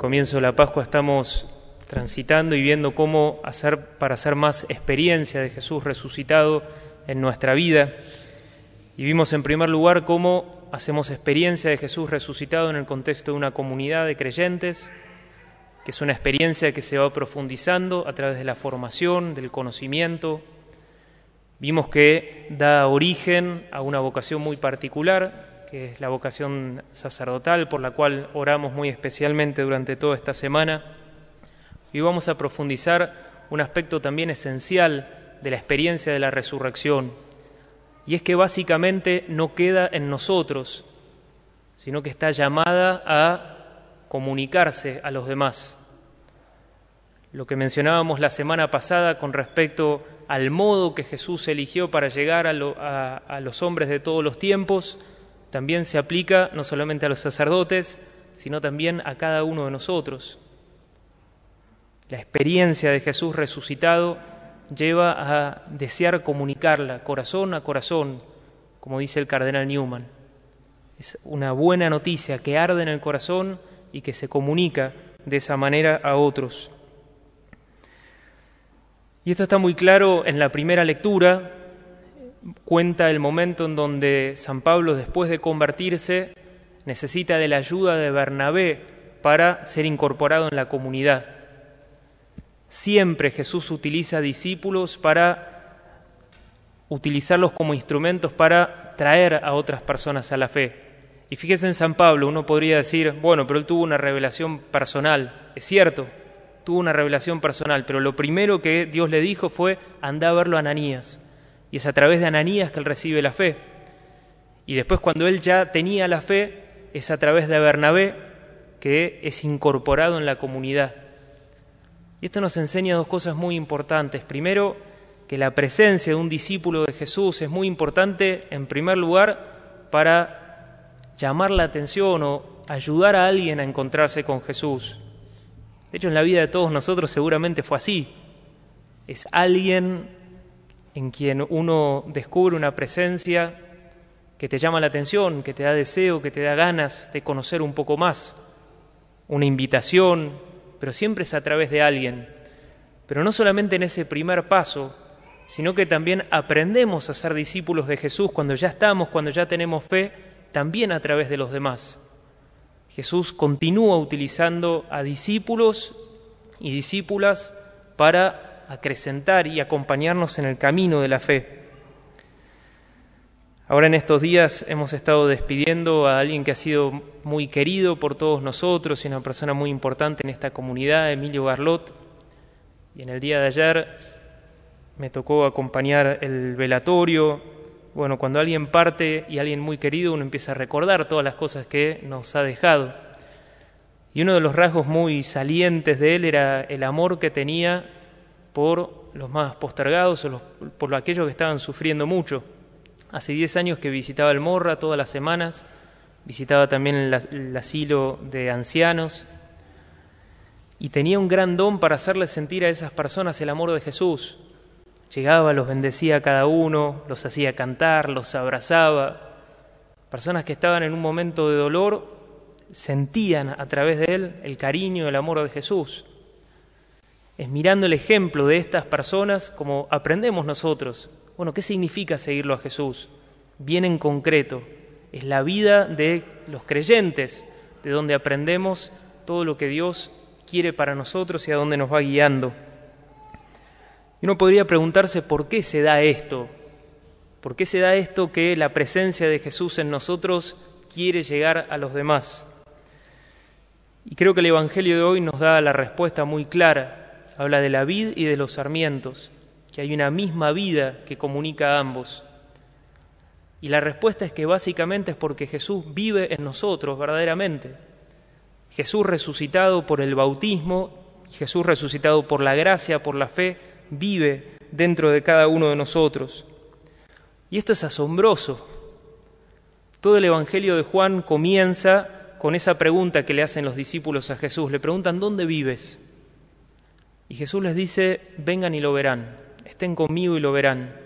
comienzo de la Pascua estamos transitando y viendo cómo hacer para hacer más experiencia de Jesús resucitado en nuestra vida. Y vimos en primer lugar cómo hacemos experiencia de Jesús resucitado en el contexto de una comunidad de creyentes, que es una experiencia que se va profundizando a través de la formación, del conocimiento. Vimos que da origen a una vocación muy particular, que es la vocación sacerdotal, por la cual oramos muy especialmente durante toda esta semana. Y vamos a profundizar un aspecto también esencial de la experiencia de la resurrección, y es que básicamente no queda en nosotros, sino que está llamada a comunicarse a los demás. Lo que mencionábamos la semana pasada con respecto al modo que Jesús eligió para llegar a, a los hombres de todos los tiempos, también se aplica no solamente a los sacerdotes, sino también a cada uno de nosotros. La experiencia de Jesús resucitado lleva a desear comunicarla corazón a corazón, como dice el cardenal Newman. Es una buena noticia que arde en el corazón y que se comunica de esa manera a otros. Y esto está muy claro en la primera lectura, cuenta el momento en donde San Pablo, después de convertirse, necesita de la ayuda de Bernabé para ser incorporado en la comunidad. Siempre Jesús utiliza discípulos para utilizarlos como instrumentos para traer a otras personas a la fe. Y fíjese en San Pablo, uno podría decir, bueno, pero él tuvo una revelación personal. Es cierto, tuvo una revelación personal, pero lo primero que Dios le dijo fue, anda a verlo a Ananías y es a través de Ananías que él recibe la fe. Y después cuando él ya tenía la fe, es a través de Bernabé que es incorporado en la comunidad. Y esto nos enseña dos cosas muy importantes. Primero, que la presencia de un discípulo de Jesús es muy importante, en primer lugar, para llamar la atención o ayudar a alguien a encontrarse con Jesús. De hecho, en la vida de todos nosotros seguramente fue así. Es alguien en quien uno descubre una presencia que te llama la atención, que te da deseo, que te da ganas de conocer un poco más, una invitación, pero siempre es a través de alguien. Pero no solamente en ese primer paso, sino que también aprendemos a ser discípulos de Jesús cuando ya estamos, cuando ya tenemos fe, también a través de los demás. Jesús continúa utilizando a discípulos y discípulas para acrecentar y acompañarnos en el camino de la fe. Ahora en estos días hemos estado despidiendo a alguien que ha sido muy querido por todos nosotros y una persona muy importante en esta comunidad, Emilio Garlot. Y en el día de ayer me tocó acompañar el velatorio. Bueno, cuando alguien parte y alguien muy querido, uno empieza a recordar todas las cosas que nos ha dejado. Y uno de los rasgos muy salientes de él era el amor que tenía por los más postergados o por aquellos que estaban sufriendo mucho. Hace 10 años que visitaba el Morra todas las semanas, visitaba también el, asilo de ancianos y tenía un gran don para hacerles sentir a esas personas el amor de Jesús. Llegaba, los bendecía a cada uno, los hacía cantar, los abrazaba. Personas que estaban en un momento de dolor sentían a través de él el cariño el amor de Jesús es mirando el ejemplo de estas personas como aprendemos nosotros. Bueno, ¿qué significa seguirlo a Jesús? Bien en concreto, es la vida de los creyentes, de donde aprendemos todo lo que Dios quiere para nosotros y a dónde nos va guiando. Y uno podría preguntarse por qué se da esto, por qué se da esto que la presencia de Jesús en nosotros quiere llegar a los demás. Y creo que el Evangelio de hoy nos da la respuesta muy clara habla de la vid y de los sarmientos, que hay una misma vida que comunica a ambos. Y la respuesta es que básicamente es porque Jesús vive en nosotros verdaderamente. Jesús resucitado por el bautismo, Jesús resucitado por la gracia, por la fe, vive dentro de cada uno de nosotros. Y esto es asombroso. Todo el Evangelio de Juan comienza con esa pregunta que le hacen los discípulos a Jesús. Le preguntan, ¿dónde vives? Y Jesús les dice, vengan y lo verán, estén conmigo y lo verán.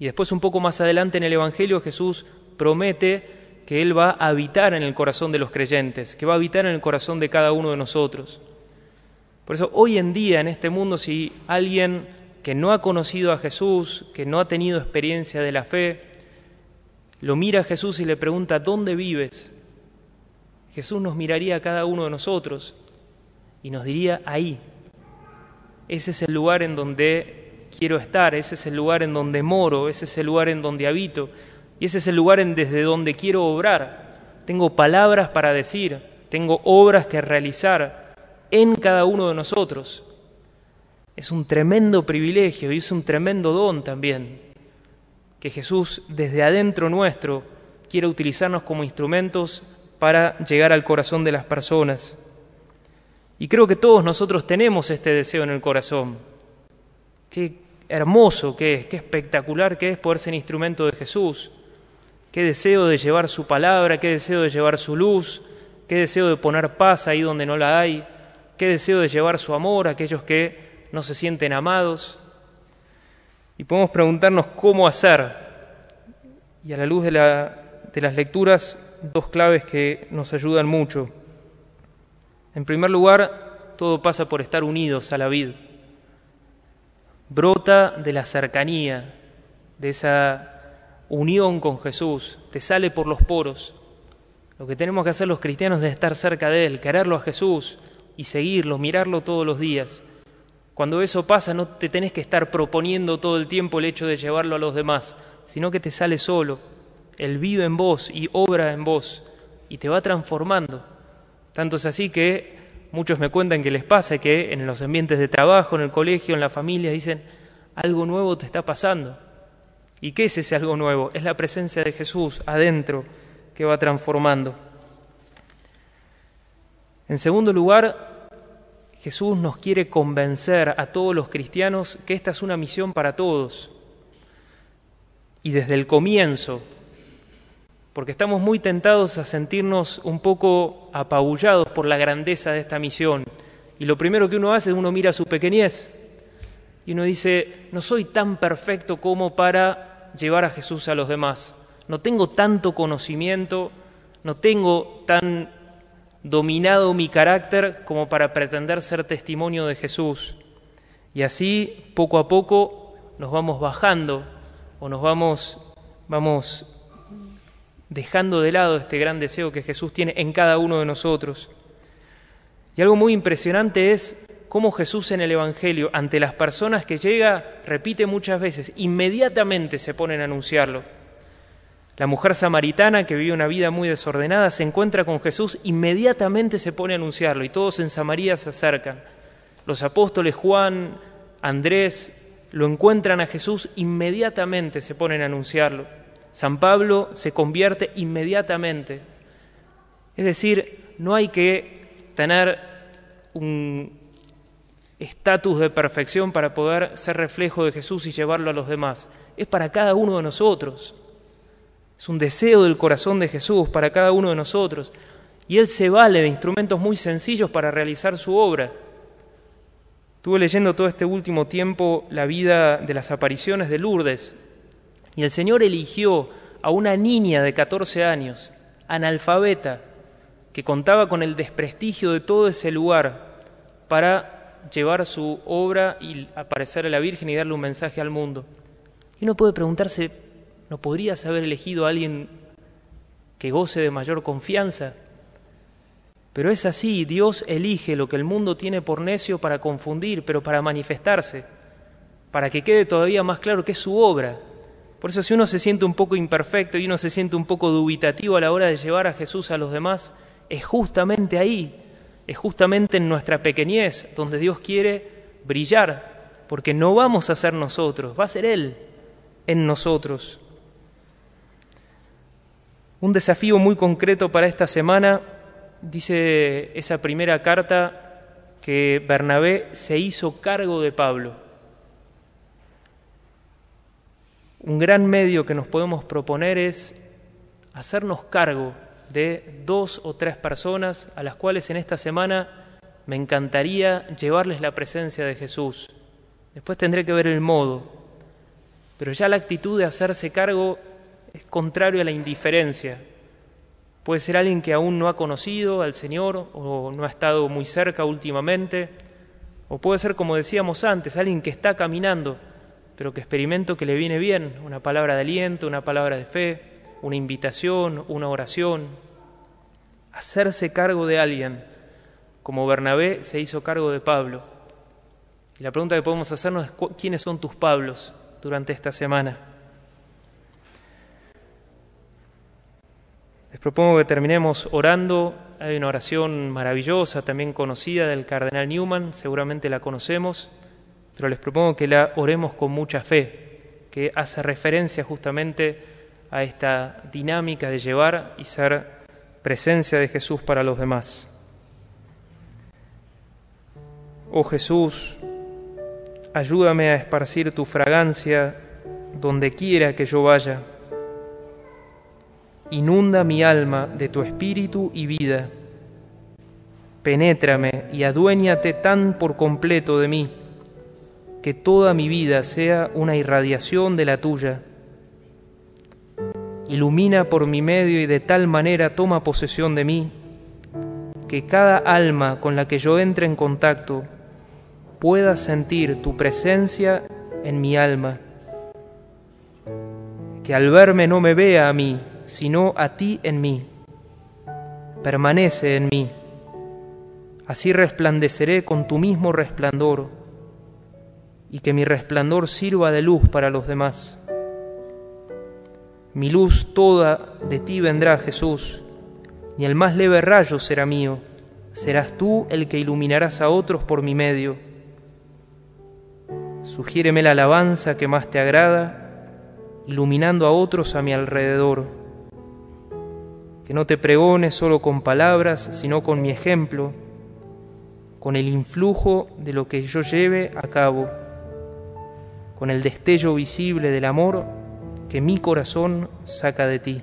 Y después un poco más adelante en el Evangelio Jesús promete que Él va a habitar en el corazón de los creyentes, que va a habitar en el corazón de cada uno de nosotros. Por eso hoy en día en este mundo, si alguien que no ha conocido a Jesús, que no ha tenido experiencia de la fe, lo mira a Jesús y le pregunta, ¿dónde vives? Jesús nos miraría a cada uno de nosotros y nos diría, ahí, ese es el lugar en donde quiero estar, ese es el lugar en donde moro, ese es el lugar en donde habito, y ese es el lugar en desde donde quiero obrar. Tengo palabras para decir, tengo obras que realizar en cada uno de nosotros. Es un tremendo privilegio y es un tremendo don también que Jesús desde adentro nuestro quiere utilizarnos como instrumentos para llegar al corazón de las personas. Y creo que todos nosotros tenemos este deseo en el corazón. Qué hermoso que es, qué espectacular que es poder ser instrumento de Jesús. Qué deseo de llevar su palabra, qué deseo de llevar su luz, qué deseo de poner paz ahí donde no la hay, qué deseo de llevar su amor a aquellos que no se sienten amados. Y podemos preguntarnos cómo hacer. Y a la luz de, de las lecturas, dos claves que nos ayudan mucho. En primer lugar, todo pasa por estar unidos a la vid. Brota de la cercanía, de esa unión con Jesús, te sale por los poros. Lo que tenemos que hacer los cristianos es estar cerca de Él, quererlo a Jesús y seguirlo, mirarlo todos los días. Cuando eso pasa no te tenés que estar proponiendo todo el tiempo el hecho de llevarlo a los demás, sino que te sale solo. Él vive en vos y obra en vos y te va transformando. Tanto es así que muchos me cuentan que les pasa que en los ambientes de trabajo, en el colegio, en la familia, dicen, algo nuevo te está pasando. ¿Y qué es ese algo nuevo? Es la presencia de Jesús adentro que va transformando. En segundo lugar, Jesús nos quiere convencer a todos los cristianos que esta es una misión para todos. Y desde el comienzo, porque estamos muy tentados a sentirnos un poco apabullados por la grandeza de esta misión. Y lo primero que uno hace es uno mira su pequeñez y uno dice, no soy tan perfecto como para llevar a Jesús a los demás. No tengo tanto conocimiento, no tengo tan dominado mi carácter como para pretender ser testimonio de Jesús. Y así, poco a poco, nos vamos bajando o nos vamos, vamos dejando de lado este gran deseo que Jesús tiene en cada uno de nosotros. Y algo muy impresionante es cómo Jesús en el Evangelio, ante las personas que llega, repite muchas veces, inmediatamente se ponen a anunciarlo. La mujer samaritana que vive una vida muy desordenada se encuentra con Jesús, inmediatamente se pone a anunciarlo y todos en Samaria se acercan. Los apóstoles Juan, Andrés, lo encuentran a Jesús, inmediatamente se ponen a anunciarlo. San Pablo se convierte inmediatamente. Es decir, no hay que tener un estatus de perfección para poder ser reflejo de Jesús y llevarlo a los demás. Es para cada uno de nosotros. Es un deseo del corazón de Jesús para cada uno de nosotros. Y Él se vale de instrumentos muy sencillos para realizar su obra. Estuve leyendo todo este último tiempo la vida de las apariciones de Lourdes. Y el Señor eligió a una niña de 14 años, analfabeta, que contaba con el desprestigio de todo ese lugar para llevar su obra y aparecer a la Virgen y darle un mensaje al mundo. Y uno puede preguntarse, ¿No podrías haber elegido a alguien que goce de mayor confianza? Pero es así, Dios elige lo que el mundo tiene por necio para confundir, pero para manifestarse, para que quede todavía más claro que es su obra. Por eso si uno se siente un poco imperfecto y uno se siente un poco dubitativo a la hora de llevar a Jesús a los demás, es justamente ahí, es justamente en nuestra pequeñez donde Dios quiere brillar, porque no vamos a ser nosotros, va a ser Él en nosotros. Un desafío muy concreto para esta semana, dice esa primera carta, que Bernabé se hizo cargo de Pablo. Un gran medio que nos podemos proponer es hacernos cargo de dos o tres personas a las cuales en esta semana me encantaría llevarles la presencia de Jesús. Después tendré que ver el modo, pero ya la actitud de hacerse cargo es contrario a la indiferencia. Puede ser alguien que aún no ha conocido al Señor o no ha estado muy cerca últimamente. O puede ser, como decíamos antes, alguien que está caminando, pero que experimento que le viene bien, una palabra de aliento, una palabra de fe, una invitación, una oración. Hacerse cargo de alguien, como Bernabé se hizo cargo de Pablo. Y la pregunta que podemos hacernos es, ¿quiénes son tus Pablos durante esta semana? Les propongo que terminemos orando. Hay una oración maravillosa, también conocida del cardenal Newman, seguramente la conocemos, pero les propongo que la oremos con mucha fe, que hace referencia justamente a esta dinámica de llevar y ser presencia de Jesús para los demás. Oh Jesús, ayúdame a esparcir tu fragancia donde quiera que yo vaya Inunda mi alma de tu espíritu y vida. Penétrame y aduéñate tan por completo de mí, que toda mi vida sea una irradiación de la tuya. Ilumina por mi medio y de tal manera toma posesión de mí, que cada alma con la que yo entre en contacto pueda sentir tu presencia en mi alma. Que al verme no me vea a mí, sino a ti en mí. Permanece en mí. Así resplandeceré con tu mismo resplandor, y que mi resplandor sirva de luz para los demás. Mi luz toda de ti vendrá, Jesús, ni el más leve rayo será mío, serás tú el que iluminarás a otros por mi medio. Sugiéreme la alabanza que más te agrada, iluminando a otros a mi alrededor que no te pregone solo con palabras, sino con mi ejemplo, con el influjo de lo que yo lleve a cabo, con el destello visible del amor que mi corazón saca de ti.